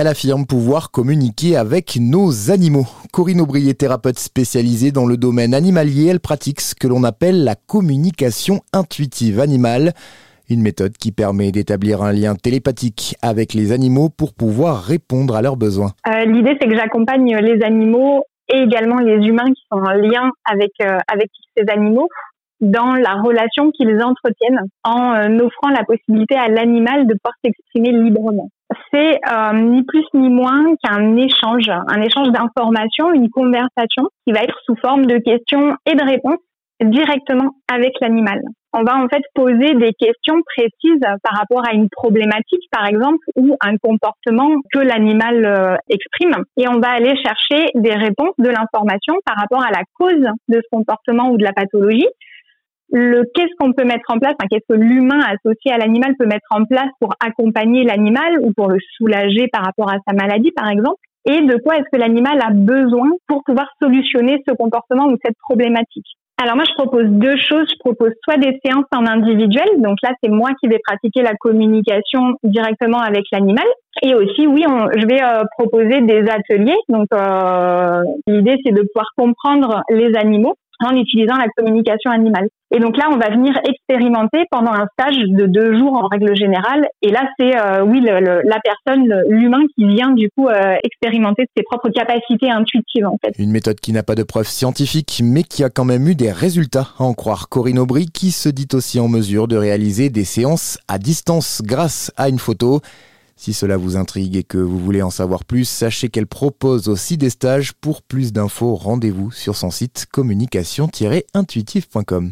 Elle affirme pouvoir communiquer avec nos animaux. Corinne Aubry est thérapeute spécialisée dans le domaine animalier. Elle pratique ce que l'on appelle la communication intuitive animale. Une méthode qui permet d'établir un lien télépathique avec les animaux pour pouvoir répondre à leurs besoins. Euh, l'idée, c'est que j'accompagne les animaux et également les humains qui sont en lien avec, euh, avec ces animaux dans la relation qu'ils entretiennent en euh, offrant la possibilité à l'animal de pouvoir s'exprimer librement. C'est euh, ni plus ni moins qu'un échange, un échange d'informations, une conversation qui va être sous forme de questions et de réponses directement avec l'animal. On va en fait poser des questions précises par rapport à une problématique, par exemple, ou un comportement que l'animal euh, exprime, et on va aller chercher des réponses, de l'information par rapport à la cause de ce comportement ou de la pathologie, le qu'est-ce qu'on peut mettre en place, qu'est-ce que l'humain associé à l'animal peut mettre en place pour accompagner l'animal ou pour le soulager par rapport à sa maladie, par exemple, et de quoi est-ce que l'animal a besoin pour pouvoir solutionner ce comportement ou cette problématique? Alors moi, je propose deux choses. Je propose soit des séances en individuel, donc là, c'est moi qui vais pratiquer la communication directement avec l'animal. Et aussi, oui, je vais euh, proposer des ateliers. Donc euh, l'idée, c'est de pouvoir comprendre les animaux en utilisant la communication animale. Et donc là, on va venir expérimenter pendant un stage de deux jours en règle générale. Et là, c'est euh, oui la personne, l'humain qui vient du coup euh, expérimenter ses propres capacités intuitives en fait. Une méthode qui n'a pas de preuves scientifiques, mais qui a quand même eu des résultats, à en croire Corinne Aubry, qui se dit aussi en mesure de réaliser des séances à distance grâce à une photo. Si cela vous intrigue et que vous voulez en savoir plus, sachez qu'elle propose aussi des stages. Pour plus d'infos, rendez-vous sur son site communication-intuitive.com.